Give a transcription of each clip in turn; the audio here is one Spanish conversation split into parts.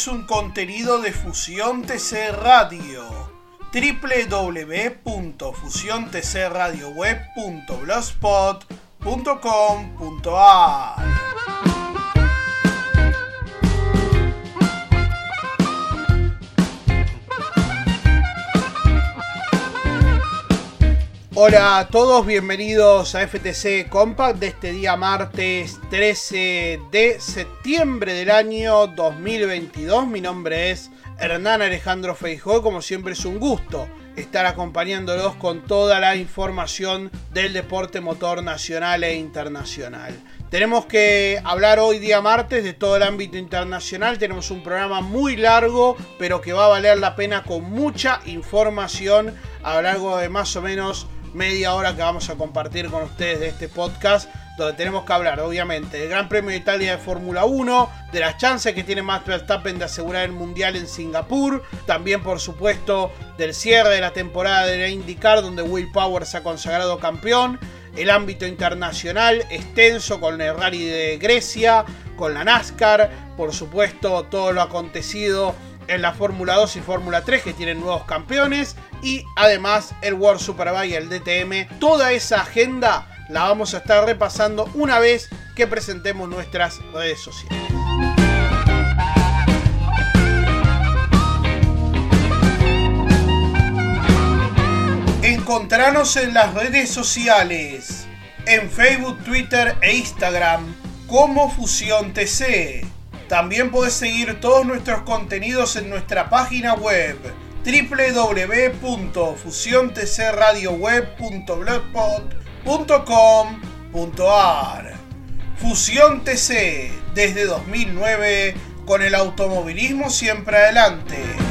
es un contenido de Fusión TC Radio. www.fusiontcradioweb.blogspot.com.ar Hola a todos, bienvenidos a FTC Compact de este día martes 13 de septiembre del año 2022. Mi nombre es Hernán Alejandro Feijó, como siempre es un gusto estar acompañándolos con toda la información del deporte motor nacional e internacional. Tenemos que hablar hoy día martes de todo el ámbito internacional. Tenemos un programa muy largo, pero que va a valer la pena con mucha información a lo largo de más o menos media hora que vamos a compartir con ustedes de este podcast, donde tenemos que hablar, obviamente, del Gran Premio de Italia de Fórmula 1, de las chances que tiene Max Verstappen de asegurar el Mundial en Singapur, también, por supuesto, del cierre de la temporada de la IndyCar, donde Will Power se ha consagrado campeón, el ámbito internacional extenso con el Rally de Grecia, con la NASCAR, por supuesto, todo lo acontecido en la Fórmula 2 y Fórmula 3 que tienen nuevos campeones y además el World Superbike, el DTM. Toda esa agenda la vamos a estar repasando una vez que presentemos nuestras redes sociales. Encontranos en las redes sociales, en Facebook, Twitter e Instagram como Fusión TC. También puedes seguir todos nuestros contenidos en nuestra página web www.fusiontcradioweb.blogspot.com.ar Fusión TC desde 2009 con el automovilismo siempre adelante.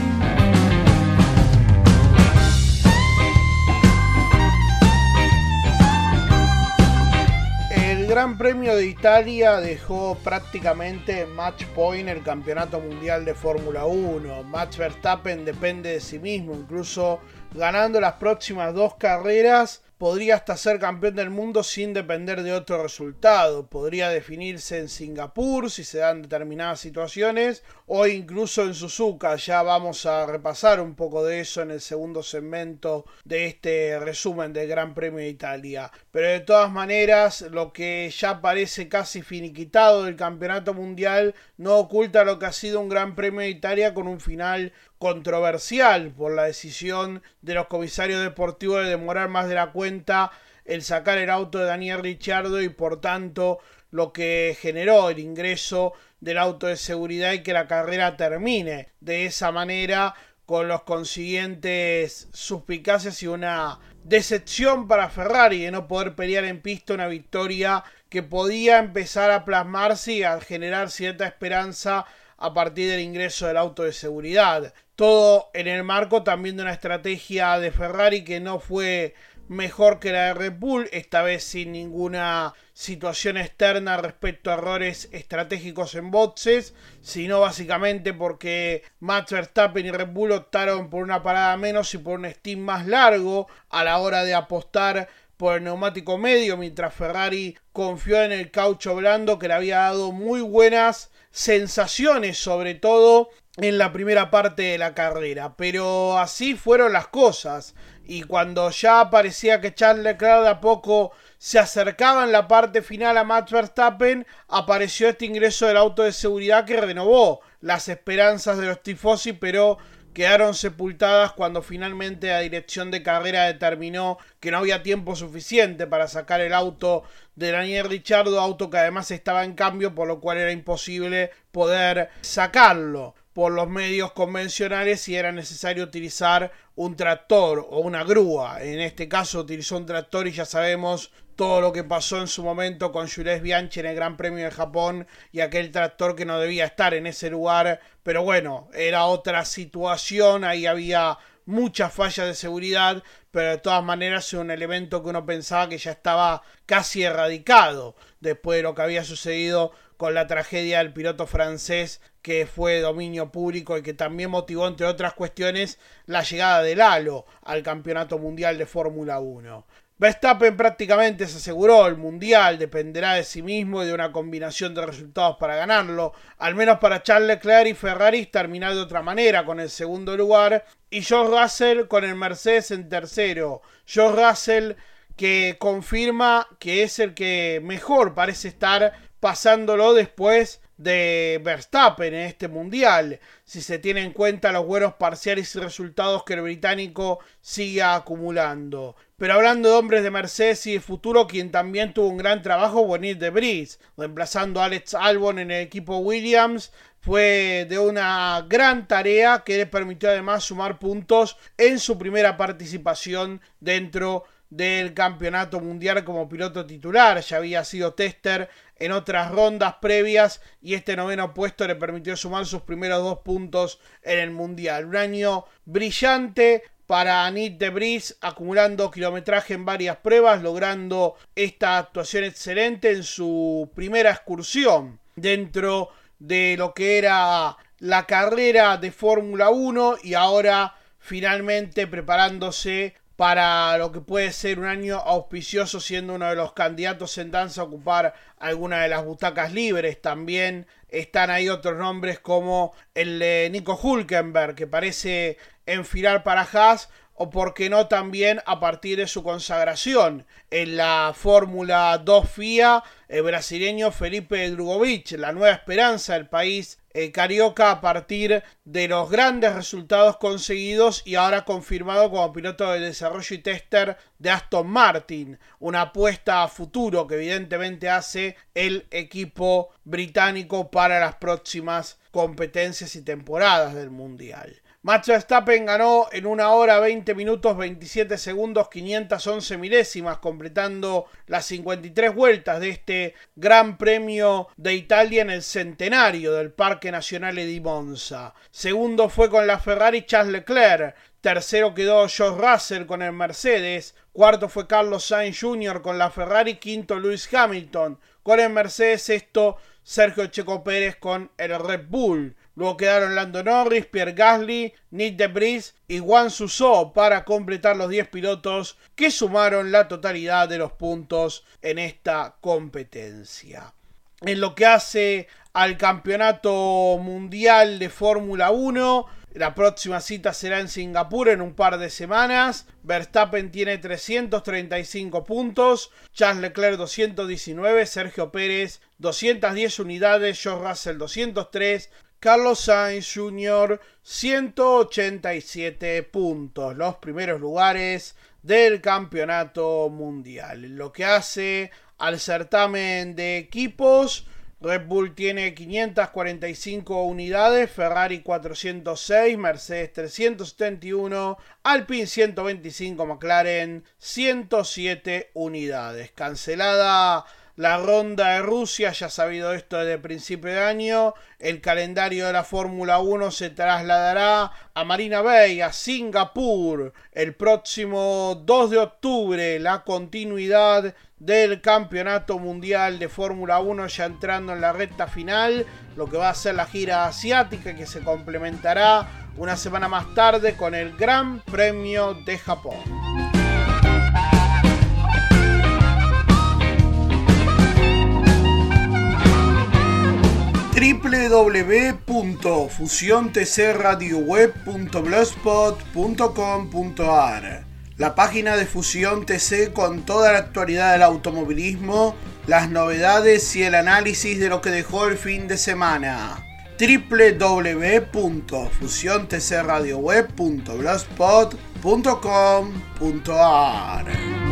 Gran Premio de Italia dejó prácticamente match point el campeonato mundial de Fórmula 1. Max Verstappen depende de sí mismo, incluso ganando las próximas dos carreras podría hasta ser campeón del mundo sin depender de otro resultado. Podría definirse en Singapur si se dan determinadas situaciones o incluso en Suzuka. Ya vamos a repasar un poco de eso en el segundo segmento de este resumen del Gran Premio de Italia. Pero de todas maneras, lo que ya parece casi finiquitado del Campeonato Mundial no oculta lo que ha sido un Gran Premio de Italia con un final controversial por la decisión de los comisarios deportivos de demorar más de la cuenta el sacar el auto de Daniel Ricciardo y por tanto lo que generó el ingreso del auto de seguridad y que la carrera termine de esa manera con los consiguientes suspicacias y una decepción para Ferrari de no poder pelear en pista una victoria que podía empezar a plasmarse y a generar cierta esperanza a partir del ingreso del auto de seguridad. Todo en el marco también de una estrategia de Ferrari que no fue mejor que la de Red Bull, esta vez sin ninguna situación externa respecto a errores estratégicos en boxes, sino básicamente porque Max Verstappen y Red Bull optaron por una parada menos y por un steam más largo a la hora de apostar por el neumático medio, mientras Ferrari confió en el caucho blando que le había dado muy buenas sensaciones, sobre todo en la primera parte de la carrera. Pero así fueron las cosas. Y cuando ya parecía que Charles Leclerc de a poco se acercaba en la parte final a Max Verstappen, apareció este ingreso del auto de seguridad que renovó las esperanzas de los tifosi, pero quedaron sepultadas cuando finalmente la dirección de carrera determinó que no había tiempo suficiente para sacar el auto de Daniel Richardo, auto que además estaba en cambio, por lo cual era imposible poder sacarlo por los medios convencionales si era necesario utilizar un tractor o una grúa. En este caso utilizó un tractor y ya sabemos todo lo que pasó en su momento con Jules Bianchi en el Gran Premio de Japón y aquel tractor que no debía estar en ese lugar. Pero bueno, era otra situación, ahí había muchas fallas de seguridad, pero de todas maneras es un elemento que uno pensaba que ya estaba casi erradicado después de lo que había sucedido con la tragedia del piloto francés que fue dominio público y que también motivó, entre otras cuestiones, la llegada del Halo al Campeonato Mundial de Fórmula 1. Verstappen prácticamente se aseguró el mundial, dependerá de sí mismo y de una combinación de resultados para ganarlo. Al menos para Charles Leclerc y Ferrari terminar de otra manera con el segundo lugar y George Russell con el Mercedes en tercero. George Russell que confirma que es el que mejor parece estar pasándolo después de Verstappen en este mundial, si se tiene en cuenta los buenos parciales y resultados que el británico sigue acumulando. Pero hablando de hombres de Mercedes y de futuro, quien también tuvo un gran trabajo fue de Bris, reemplazando a Alex Albon en el equipo Williams, fue de una gran tarea que le permitió además sumar puntos en su primera participación dentro del campeonato mundial como piloto titular. Ya había sido tester en otras rondas previas y este noveno puesto le permitió sumar sus primeros dos puntos en el mundial. Un año brillante para Anit de acumulando kilometraje en varias pruebas, logrando esta actuación excelente en su primera excursión dentro de lo que era la carrera de Fórmula 1 y ahora finalmente preparándose para lo que puede ser un año auspicioso siendo uno de los candidatos en danza a ocupar alguna de las butacas libres. También están ahí otros nombres como el de Nico Hulkenberg que parece enfilar para Haas o por qué no también a partir de su consagración en la Fórmula 2 FIA, el brasileño Felipe Drugovich, la nueva esperanza del país eh, carioca a partir de los grandes resultados conseguidos y ahora confirmado como piloto de desarrollo y tester de Aston Martin, una apuesta a futuro que evidentemente hace el equipo británico para las próximas competencias y temporadas del Mundial. Max Verstappen ganó en una hora 20 minutos 27 segundos 511 milésimas, completando las 53 vueltas de este Gran Premio de Italia en el centenario del Parque Nacional di Monza. Segundo fue con la Ferrari Charles Leclerc. Tercero quedó George Russell con el Mercedes. Cuarto fue Carlos Sainz Jr. con la Ferrari. Quinto Lewis Hamilton con el Mercedes. Sexto Sergio Checo Pérez con el Red Bull. Luego quedaron Lando Norris, Pierre Gasly, Nick de y Juan Suso para completar los 10 pilotos que sumaron la totalidad de los puntos en esta competencia. En lo que hace al Campeonato Mundial de Fórmula 1, la próxima cita será en Singapur en un par de semanas. Verstappen tiene 335 puntos, Charles Leclerc 219, Sergio Pérez 210 unidades, George Russell 203, Carlos Sainz Jr. 187 puntos, los primeros lugares del campeonato mundial. Lo que hace al certamen de equipos, Red Bull tiene 545 unidades, Ferrari 406, Mercedes 371, Alpine 125, McLaren 107 unidades. Cancelada la ronda de Rusia, ya sabido esto desde el principio de año, el calendario de la Fórmula 1 se trasladará a Marina Bay, a Singapur, el próximo 2 de octubre, la continuidad del Campeonato Mundial de Fórmula 1 ya entrando en la recta final, lo que va a ser la gira asiática que se complementará una semana más tarde con el Gran Premio de Japón. www.fusiontcradioweb.blogspot.com.ar La página de Fusión TC con toda la actualidad del automovilismo, las novedades y el análisis de lo que dejó el fin de semana. www.fusiontcradioweb.blogspot.com.ar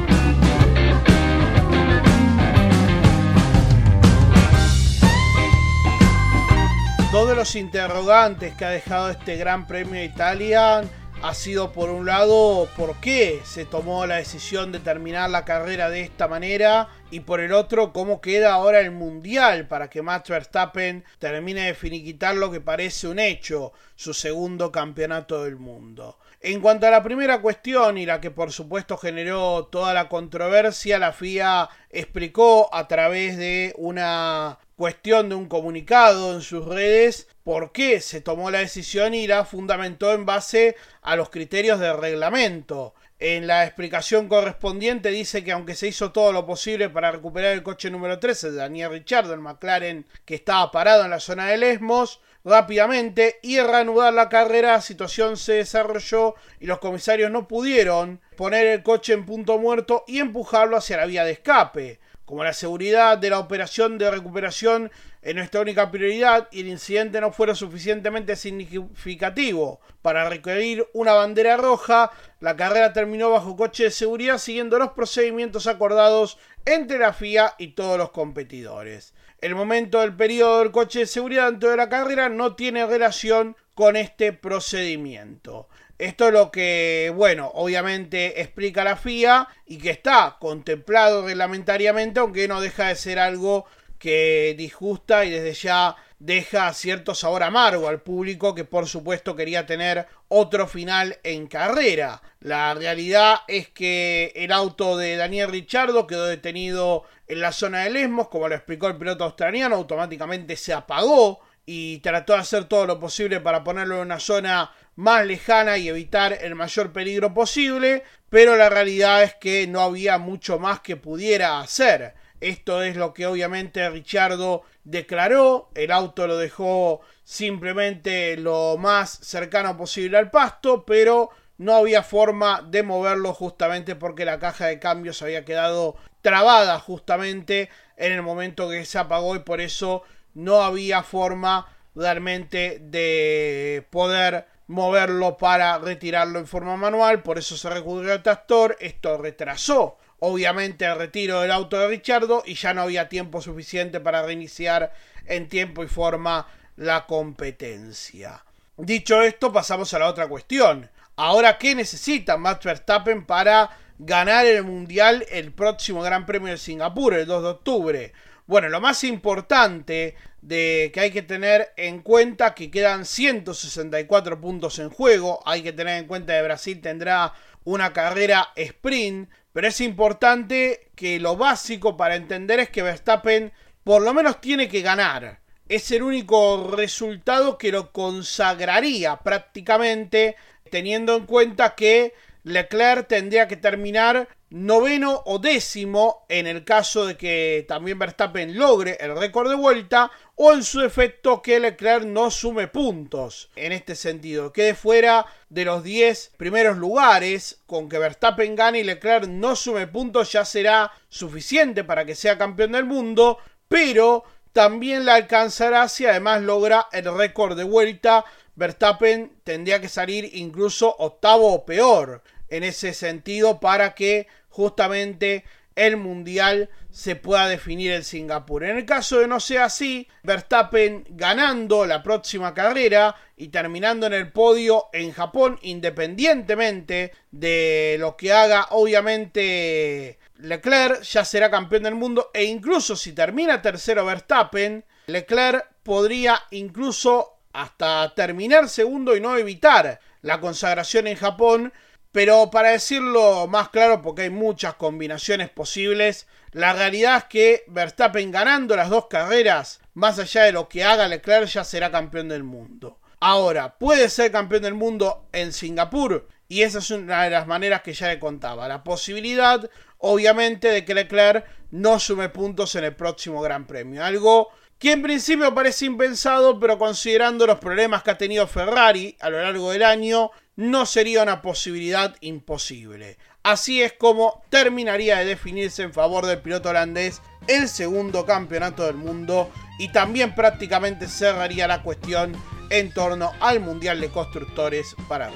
Todos los interrogantes que ha dejado este Gran Premio Italia ha sido por un lado por qué se tomó la decisión de terminar la carrera de esta manera y por el otro cómo queda ahora el mundial para que Max Verstappen termine de finiquitar lo que parece un hecho, su segundo campeonato del mundo. En cuanto a la primera cuestión y la que por supuesto generó toda la controversia, la FIA explicó a través de una cuestión de un comunicado en sus redes por qué se tomó la decisión y la fundamentó en base a los criterios del reglamento. En la explicación correspondiente dice que aunque se hizo todo lo posible para recuperar el coche número 13 de Daniel Richard, el McLaren que estaba parado en la zona de Lesmos, rápidamente y reanudar la carrera, la situación se desarrolló y los comisarios no pudieron poner el coche en punto muerto y empujarlo hacia la vía de escape. Como la seguridad de la operación de recuperación es nuestra única prioridad el incidente no fuera suficientemente significativo para requerir una bandera roja, la carrera terminó bajo coche de seguridad siguiendo los procedimientos acordados entre la FIA y todos los competidores. El momento del periodo del coche de seguridad dentro de la carrera no tiene relación con este procedimiento. Esto es lo que, bueno, obviamente explica la FIA y que está contemplado reglamentariamente, aunque no deja de ser algo que disgusta y desde ya deja cierto sabor amargo al público que por supuesto quería tener otro final en carrera. La realidad es que el auto de Daniel Richardo quedó detenido en la zona de Lesmos, como lo explicó el piloto australiano, automáticamente se apagó y trató de hacer todo lo posible para ponerlo en una zona más lejana y evitar el mayor peligro posible, pero la realidad es que no había mucho más que pudiera hacer. Esto es lo que obviamente Richardo declaró, el auto lo dejó simplemente lo más cercano posible al pasto, pero no había forma de moverlo justamente porque la caja de cambios había quedado trabada justamente en el momento que se apagó y por eso no había forma realmente de poder moverlo para retirarlo en forma manual, por eso se recurrió al tractor, esto retrasó obviamente el retiro del auto de Richardo y ya no había tiempo suficiente para reiniciar en tiempo y forma la competencia. Dicho esto, pasamos a la otra cuestión. Ahora, ¿qué necesita Max Verstappen para ganar el Mundial el próximo Gran Premio de Singapur, el 2 de octubre? Bueno, lo más importante de que hay que tener en cuenta que quedan 164 puntos en juego. Hay que tener en cuenta que Brasil tendrá una carrera sprint. Pero es importante que lo básico para entender es que Verstappen por lo menos tiene que ganar. Es el único resultado que lo consagraría prácticamente teniendo en cuenta que Leclerc tendría que terminar noveno o décimo en el caso de que también Verstappen logre el récord de vuelta o en su efecto que Leclerc no sume puntos en este sentido, quede fuera de los 10 primeros lugares, con que Verstappen gane y Leclerc no sume puntos ya será suficiente para que sea campeón del mundo, pero también la alcanzará si además logra el récord de vuelta. Verstappen tendría que salir incluso octavo o peor en ese sentido para que justamente el mundial se pueda definir en Singapur. En el caso de no sea así, Verstappen ganando la próxima carrera y terminando en el podio en Japón, independientemente de lo que haga, obviamente Leclerc ya será campeón del mundo e incluso si termina tercero Verstappen, Leclerc podría incluso hasta terminar segundo y no evitar la consagración en Japón pero para decirlo más claro, porque hay muchas combinaciones posibles, la realidad es que Verstappen ganando las dos carreras, más allá de lo que haga Leclerc, ya será campeón del mundo. Ahora, puede ser campeón del mundo en Singapur, y esa es una de las maneras que ya le contaba. La posibilidad, obviamente, de que Leclerc no sume puntos en el próximo Gran Premio. Algo que en principio parece impensado, pero considerando los problemas que ha tenido Ferrari a lo largo del año, no sería una posibilidad imposible. Así es como terminaría de definirse en favor del piloto holandés el segundo campeonato del mundo y también prácticamente cerraría la cuestión en torno al Mundial de Constructores para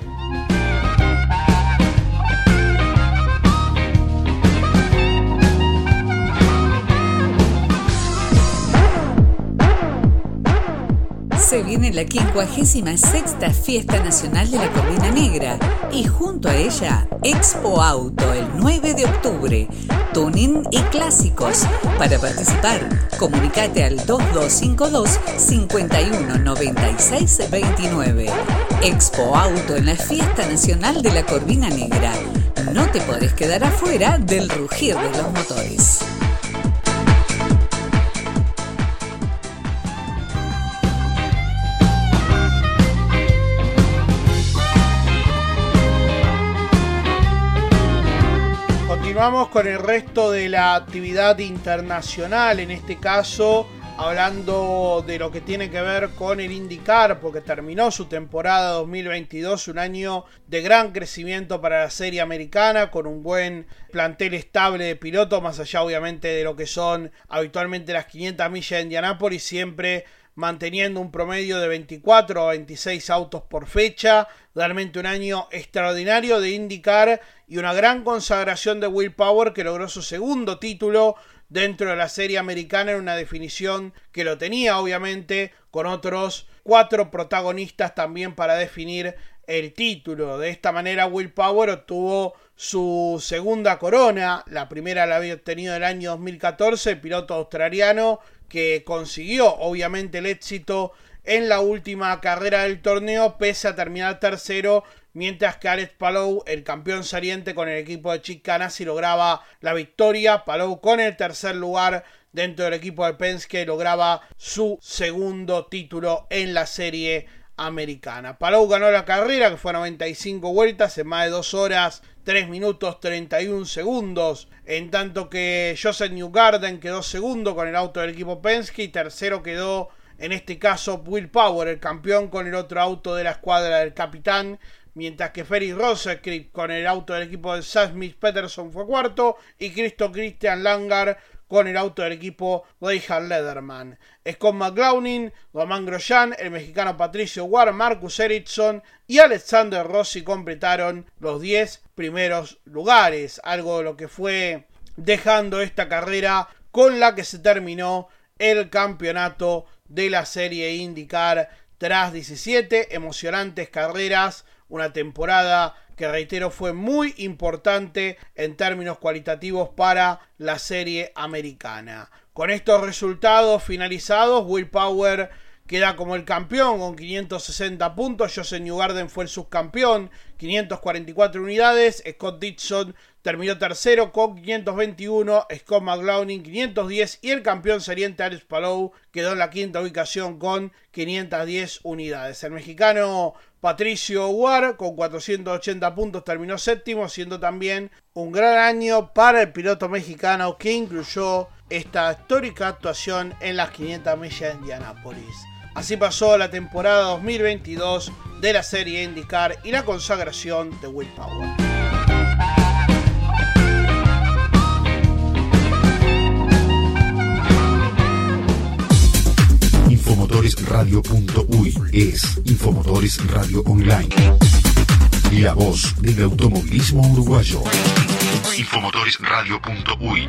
se viene la 56 Fiesta Nacional de la Corvina Negra y junto a ella Expo Auto el 9 de octubre, tuning y clásicos. Para participar, comunicate al 2252 519629. Expo Auto en la Fiesta Nacional de la Corvina Negra. No te podés quedar afuera del rugir de los motores. Continuamos con el resto de la actividad internacional, en este caso hablando de lo que tiene que ver con el IndyCar, porque terminó su temporada 2022, un año de gran crecimiento para la serie americana, con un buen plantel estable de pilotos, más allá obviamente de lo que son habitualmente las 500 millas de Indianápolis, siempre manteniendo un promedio de 24 a 26 autos por fecha. Realmente un año extraordinario de IndyCar y una gran consagración de Will Power que logró su segundo título dentro de la serie americana en una definición que lo tenía obviamente con otros cuatro protagonistas también para definir el título. De esta manera Will Power obtuvo su segunda corona, la primera la había obtenido en el año 2014, piloto australiano que consiguió obviamente el éxito en la última carrera del torneo pese a terminar tercero mientras que Alex Palou, el campeón saliente con el equipo de Chip Ganassi lograba la victoria, Palou con el tercer lugar dentro del equipo de Penske lograba su segundo título en la serie americana. Palou ganó la carrera que fue 95 vueltas en más de 2 horas 3 minutos 31 segundos, en tanto que Joseph Newgarden quedó segundo con el auto del equipo Penske y tercero quedó en este caso Will Power, el campeón con el otro auto de la escuadra del capitán, mientras que Ferry Rosenkrantz con el auto del equipo de Smith Peterson fue cuarto y Cristo Christian Langar con el auto del equipo Reinhard Lederman. Scott McLaunin, Román Grosjean, el mexicano Patricio Ward, Marcus Ericsson y Alexander Rossi completaron los 10 primeros lugares, algo de lo que fue dejando esta carrera con la que se terminó el campeonato de la serie IndyCar tras 17 emocionantes carreras, una temporada que reitero fue muy importante en términos cualitativos para la serie americana. Con estos resultados finalizados, Will Power queda como el campeón con 560 puntos, Joseph Newgarden fue el subcampeón, 544 unidades, Scott Dixon terminó tercero con 521, Scott McLaughlin 510 y el campeón saliente Alex Palou quedó en la quinta ubicación con 510 unidades. El mexicano Patricio War con 480 puntos terminó séptimo, siendo también un gran año para el piloto mexicano que incluyó esta histórica actuación en las 500 millas de Indianápolis. Así pasó la temporada 2022 de la serie IndyCar y la consagración de Will Power. Infomotoresradio.uy es Infomotores Radio Online. La voz del automovilismo uruguayo. Infomotoresradio.uy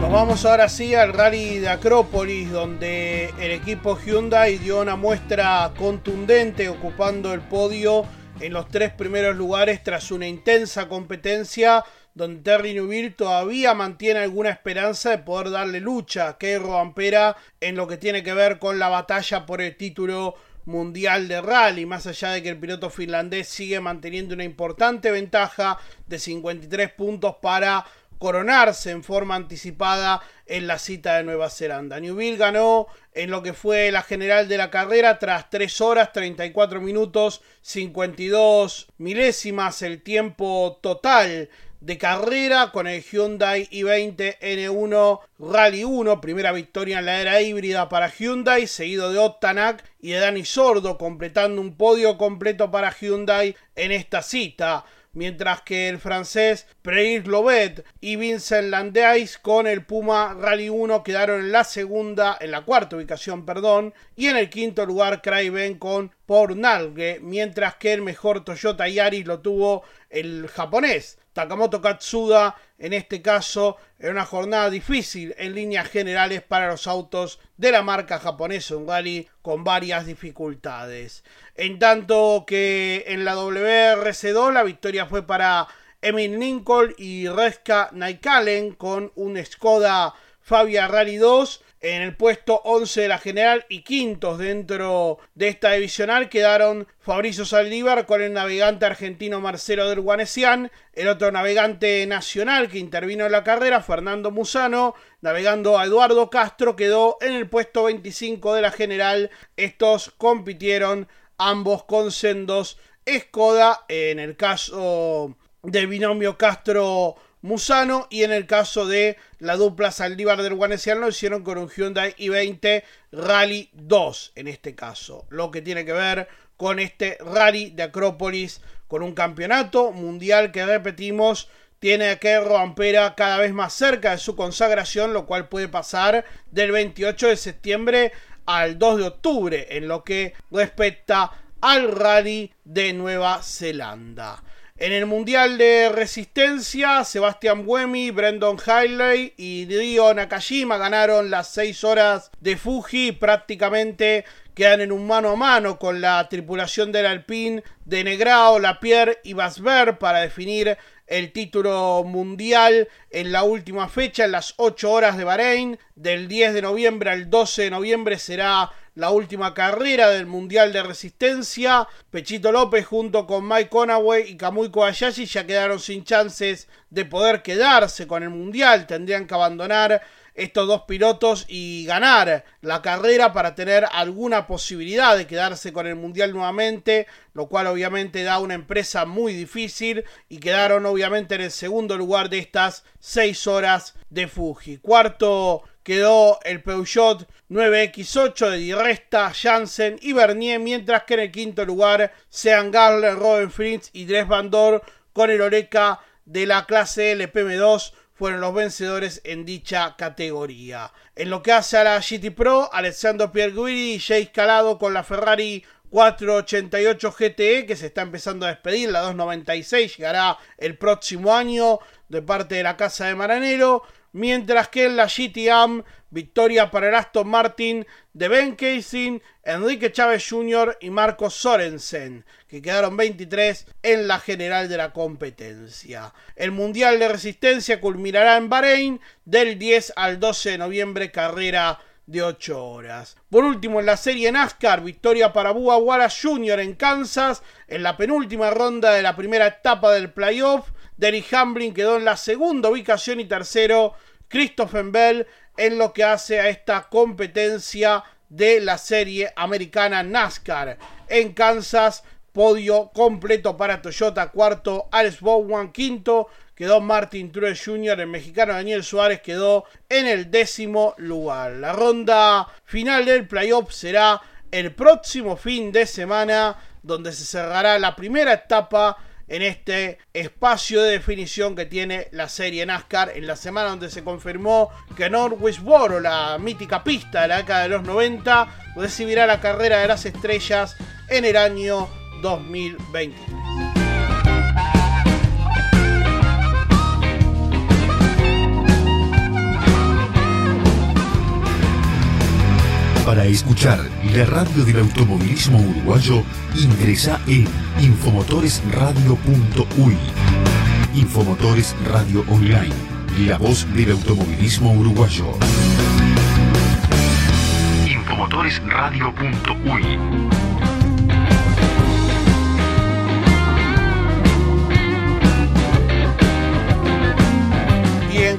Nos vamos ahora sí al rally de Acrópolis, donde el equipo Hyundai dio una muestra contundente ocupando el podio en los tres primeros lugares tras una intensa competencia donde Terry Newville todavía mantiene alguna esperanza de poder darle lucha a Keiro Ampera en lo que tiene que ver con la batalla por el título mundial de rally, más allá de que el piloto finlandés sigue manteniendo una importante ventaja de 53 puntos para coronarse en forma anticipada en la cita de Nueva Zelanda. Newville ganó en lo que fue la general de la carrera tras 3 horas 34 minutos 52 milésimas el tiempo total de carrera con el Hyundai i20 N1 Rally 1, primera victoria en la era híbrida para Hyundai, seguido de Ottanak y de Dani Sordo, completando un podio completo para Hyundai en esta cita mientras que el francés Preir Lobet y Vincent Landais con el Puma Rally 1 quedaron en la segunda, en la cuarta ubicación, perdón, y en el quinto lugar Craven con Pornalge, mientras que el mejor Toyota Yaris lo tuvo el japonés Takamoto Katsuda, en este caso, en una jornada difícil en líneas generales para los autos de la marca japonesa un rally con varias dificultades. En tanto que en la WRC2 la victoria fue para Emil Lincoln y Reska Naikalen con un Skoda Fabia Rally 2 En el puesto 11 de la general y quintos dentro de esta divisional quedaron Fabricio Saldívar con el navegante argentino Marcelo del Guanesian, el otro navegante nacional que intervino en la carrera, Fernando Musano, navegando a Eduardo Castro, quedó en el puesto 25 de la general. Estos compitieron ambos con sendos Escoda, en el caso del binomio Castro Musano y en el caso de la dupla Saldívar del Guanesiano lo hicieron con un Hyundai i20 Rally 2 en este caso, lo que tiene que ver con este Rally de Acrópolis con un campeonato mundial que repetimos tiene a Kerro Ampera cada vez más cerca de su consagración, lo cual puede pasar del 28 de septiembre al 2 de octubre en lo que respecta al rally de Nueva Zelanda. En el Mundial de Resistencia, Sebastián Buemi, Brendan Hiley y Dio Nakajima ganaron las 6 horas de Fuji. Prácticamente quedan en un mano a mano con la tripulación del Alpine de Negrao, Lapierre y Basber para definir el título mundial en la última fecha, en las 8 horas de Bahrein. Del 10 de noviembre al 12 de noviembre será la última carrera del Mundial de Resistencia. Pechito López junto con Mike Conaway y Kamui Kobayashi ya quedaron sin chances de poder quedarse con el Mundial. Tendrían que abandonar estos dos pilotos y ganar la carrera para tener alguna posibilidad de quedarse con el Mundial nuevamente, lo cual obviamente da una empresa muy difícil y quedaron obviamente en el segundo lugar de estas seis horas de Fuji. Cuarto quedó el Peugeot 9X8 de Di Resta, Janssen y Bernier, mientras que en el quinto lugar sean Garler, Robin Fritz y Dres Van Dor con el Oreca de la clase LPM2 fueron los vencedores en dicha categoría. En lo que hace a la GT Pro, Alessandro Pierguidi y Jay Calado con la Ferrari 488 GTE que se está empezando a despedir, la 296 llegará el próximo año de parte de la casa de Maranero mientras que en la GTAM, victoria para el Aston Martin de Ben Casey, Enrique Chávez Jr. y Marcos Sorensen, que quedaron 23 en la general de la competencia. El Mundial de Resistencia culminará en Bahrein del 10 al 12 de noviembre, carrera de 8 horas. Por último, en la serie NASCAR, victoria para Bua Wallace Jr. en Kansas, en la penúltima ronda de la primera etapa del playoff. Derry Hamlin quedó en la segunda ubicación y tercero Christopher Bell en lo que hace a esta competencia de la serie americana NASCAR. En Kansas, podio completo para Toyota, cuarto Alex Bowen, quinto quedó Martin Truex Jr., el mexicano Daniel Suárez quedó en el décimo lugar. La ronda final del playoff será el próximo fin de semana, donde se cerrará la primera etapa en este espacio de definición que tiene la serie NASCAR en la semana donde se confirmó que Northwestboro, la mítica pista de la década de los 90, recibirá la carrera de las estrellas en el año 2020. Para escuchar la radio del automovilismo uruguayo, ingresa en infomotoresradio.uy. Infomotores Radio Online, la voz del automovilismo uruguayo. Infomotoresradio.uy.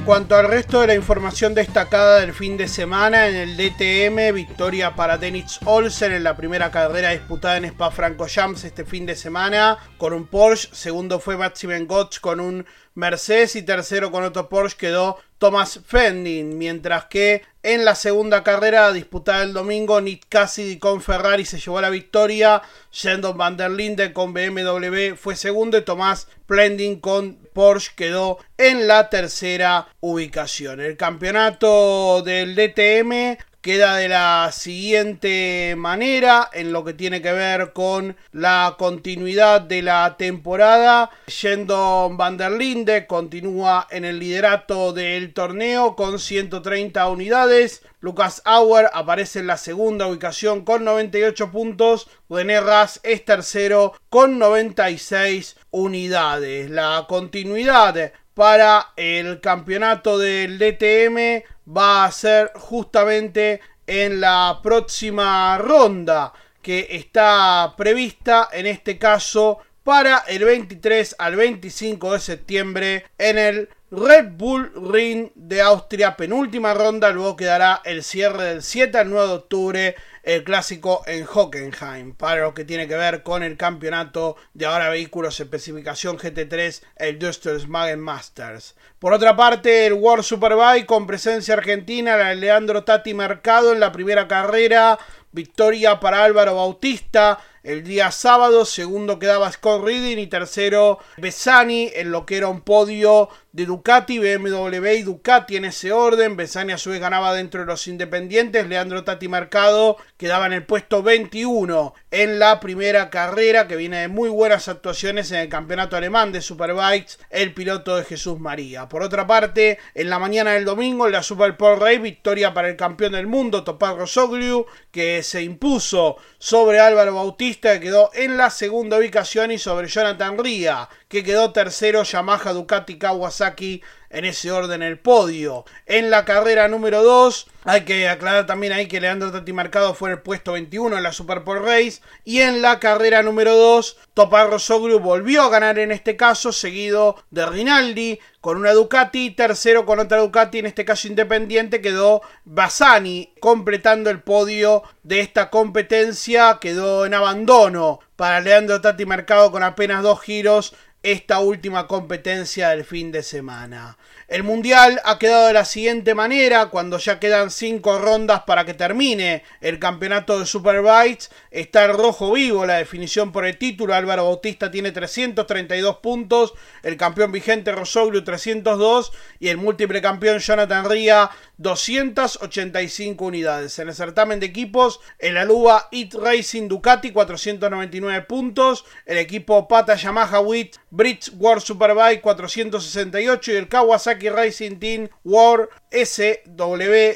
cuanto al resto de la información destacada del fin de semana, en el DTM, victoria para Dennis Olsen en la primera carrera disputada en Spa Francorchamps este fin de semana con un Porsche. Segundo fue Maximen Gotch con un Mercedes y tercero con otro Porsche quedó Thomas Fending, mientras que en la segunda carrera disputada el domingo, Nick Cassidy con Ferrari se llevó la victoria, Sheldon van der Linde con BMW fue segundo y Thomas Plending con Porsche quedó en la tercera ubicación. El campeonato del DTM queda de la siguiente manera en lo que tiene que ver con la continuidad de la temporada. Shendon van der Linde continúa en el liderato del torneo con 130 unidades. Lucas Auer aparece en la segunda ubicación con 98 puntos. René Ras es tercero con 96 unidades. La continuidad para el campeonato del DTM va a ser justamente en la próxima ronda que está prevista en este caso para el 23 al 25 de septiembre en el Red Bull Ring de Austria, penúltima ronda, luego quedará el cierre del 7 al 9 de octubre, el clásico en Hockenheim, para lo que tiene que ver con el campeonato de ahora vehículos especificación GT3, el Magen Masters. Por otra parte, el World Superbike con presencia argentina, la Leandro Tati Mercado en la primera carrera, victoria para Álvaro Bautista, el día sábado, segundo quedaba Scott Reading y tercero Besani en lo que era un podio de Ducati, BMW y Ducati en ese orden. Besani a su vez ganaba dentro de los independientes. Leandro Tati Mercado quedaba en el puesto 21 en la primera carrera que viene de muy buenas actuaciones en el campeonato alemán de Superbikes, el piloto de Jesús María. Por otra parte, en la mañana del domingo en la Super Pole Race, victoria para el campeón del mundo, Topaz Rosogliu, que se impuso sobre Álvaro Bautista, que quedó en la segunda ubicación, y sobre Jonathan Ría, que quedó tercero, Yamaha, Ducati, Kawasaki en ese orden el podio. En la carrera número 2, hay que aclarar también ahí que Leandro Tati Marcado fue el puesto 21 en la Super Pole Race. Y en la carrera número 2, Toparro Soglu volvió a ganar en este caso, seguido de Rinaldi con una Ducati. Tercero con otra Ducati, en este caso independiente, quedó Bassani, completando el podio de esta competencia. Quedó en abandono para Leandro Tati Mercado con apenas dos giros esta última competencia del fin de semana. El mundial ha quedado de la siguiente manera, cuando ya quedan cinco rondas para que termine el campeonato de Superbikes, está el rojo vivo, la definición por el título, Álvaro Bautista tiene 332 puntos, el campeón vigente Rosoglu 302 y el múltiple campeón Jonathan Ria 285 unidades. En el certamen de equipos, el Aluba It Racing Ducati 499 puntos, el equipo Pata Yamaha Wit Brits World Superbike 468 y el Kawasaki Racing Team World SWSBK,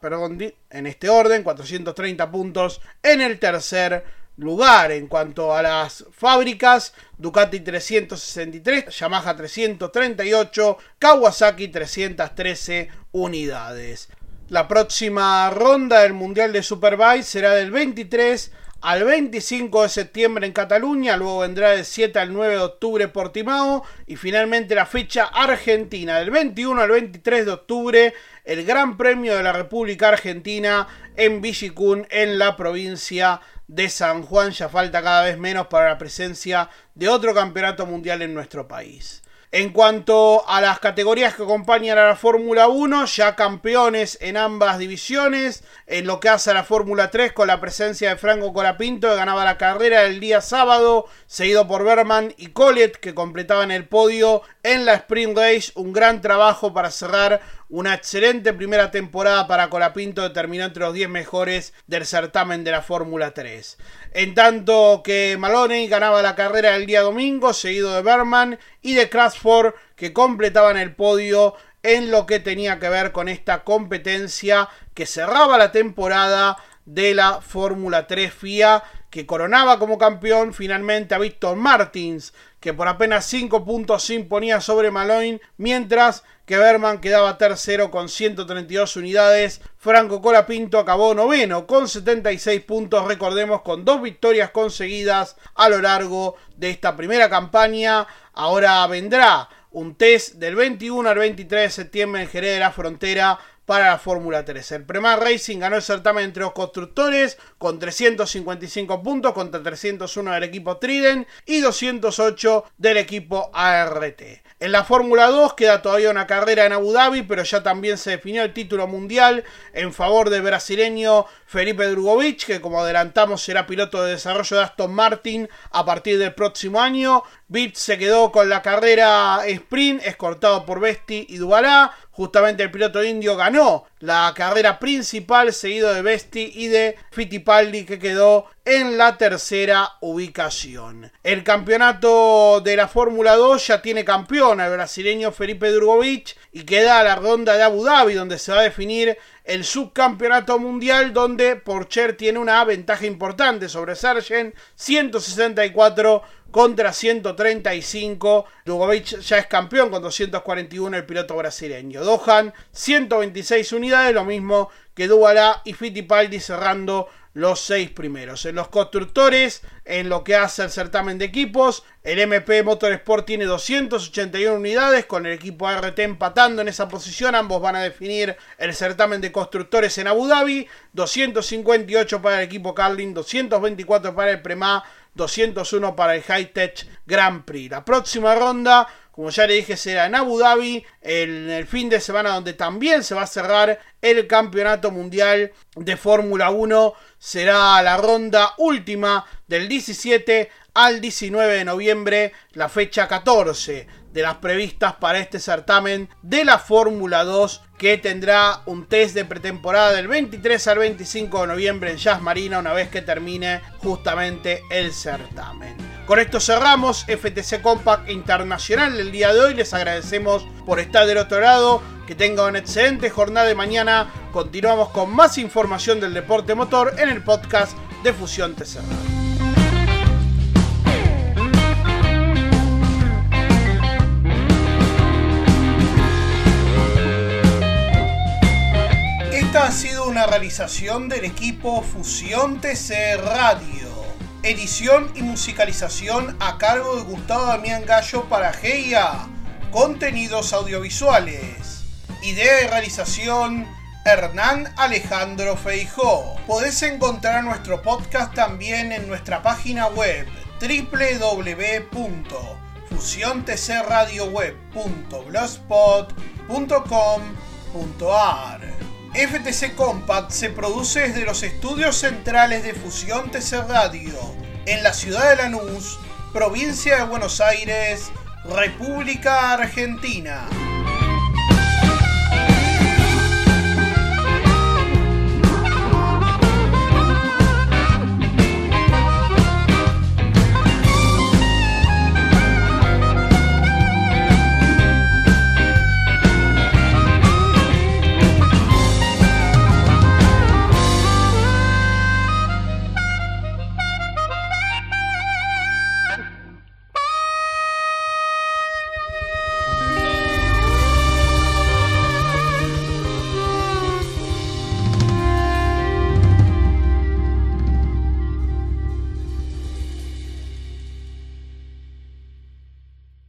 perdón, en este orden, 430 puntos en el tercer lugar. En cuanto a las fábricas, Ducati 363, Yamaha 338, Kawasaki 313 unidades. La próxima ronda del Mundial de Superbike será del 23 al 25 de septiembre en Cataluña, luego vendrá del 7 al 9 de octubre Portimao y finalmente la fecha argentina del 21 al 23 de octubre el Gran Premio de la República Argentina en Villicún en la provincia de San Juan. Ya falta cada vez menos para la presencia de otro campeonato mundial en nuestro país. En cuanto a las categorías que acompañan a la Fórmula 1, ya campeones en ambas divisiones. En lo que hace a la Fórmula 3, con la presencia de Franco Colapinto, que ganaba la carrera el día sábado, seguido por Berman y Collet, que completaban el podio en la Sprint Race. Un gran trabajo para cerrar una excelente primera temporada para Colapinto, que terminó entre los 10 mejores del certamen de la Fórmula 3. En tanto que Maloney ganaba la carrera el día domingo, seguido de Berman y de Crashford, que completaban el podio en lo que tenía que ver con esta competencia que cerraba la temporada de la Fórmula 3 FIA, que coronaba como campeón finalmente a Víctor Martins, que por apenas 5 puntos se imponía sobre Maloney, mientras que Berman quedaba tercero con 132 unidades. Franco Colapinto acabó noveno con 76 puntos, recordemos, con dos victorias conseguidas a lo largo de esta primera campaña. Ahora vendrá un test del 21 al 23 de septiembre en Jerez de la Frontera para la Fórmula 3. El Premar Racing ganó el certamen entre los constructores con 355 puntos contra 301 del equipo Triden y 208 del equipo ART. En la Fórmula 2 queda todavía una carrera en Abu Dhabi, pero ya también se definió el título mundial en favor del brasileño Felipe Drugovich, que como adelantamos será piloto de desarrollo de Aston Martin a partir del próximo año. Bit se quedó con la carrera sprint, escortado por Besti y Duvalá. Justamente el piloto indio ganó la carrera principal, seguido de Besti y de Fittipaldi que quedó en la tercera ubicación. El campeonato de la Fórmula 2 ya tiene campeón al brasileño Felipe Drugovich y queda la ronda de Abu Dhabi donde se va a definir el subcampeonato mundial donde Porcher tiene una ventaja importante sobre Sargent 164 contra 135. Dugovic ya es campeón con 241 el piloto brasileño. Dohan 126 unidades, lo mismo que Dubala y Fittipaldi cerrando los seis primeros. En los constructores, en lo que hace el certamen de equipos, el MP Motorsport tiene 281 unidades, con el equipo ART empatando en esa posición. Ambos van a definir el certamen de constructores en Abu Dhabi. 258 para el equipo Carlin, 224 para el Prema, 201 para el High Tech Grand Prix. La próxima ronda como ya le dije, será en Abu Dhabi, en el fin de semana donde también se va a cerrar el Campeonato Mundial de Fórmula 1. Será la ronda última del 17 al 19 de noviembre, la fecha 14 de las previstas para este certamen de la Fórmula 2 que tendrá un test de pretemporada del 23 al 25 de noviembre en Jazz Marina una vez que termine justamente el certamen. Con esto cerramos FTC Compact Internacional el día de hoy. Les agradecemos por estar del otro lado. Que tengan una excelente jornada de mañana. Continuamos con más información del deporte motor en el podcast de Fusión TC ha sido una realización del equipo Fusión TC Radio. Edición y musicalización a cargo de Gustavo Damián Gallo para GIA. Contenidos audiovisuales. Idea y realización Hernán Alejandro Feijó. Podés encontrar nuestro podcast también en nuestra página web www.fusiontcradioweb.blogspot.com.ar FTC Compact se produce desde los estudios centrales de Fusión TC Radio en la ciudad de Lanús, provincia de Buenos Aires, República Argentina.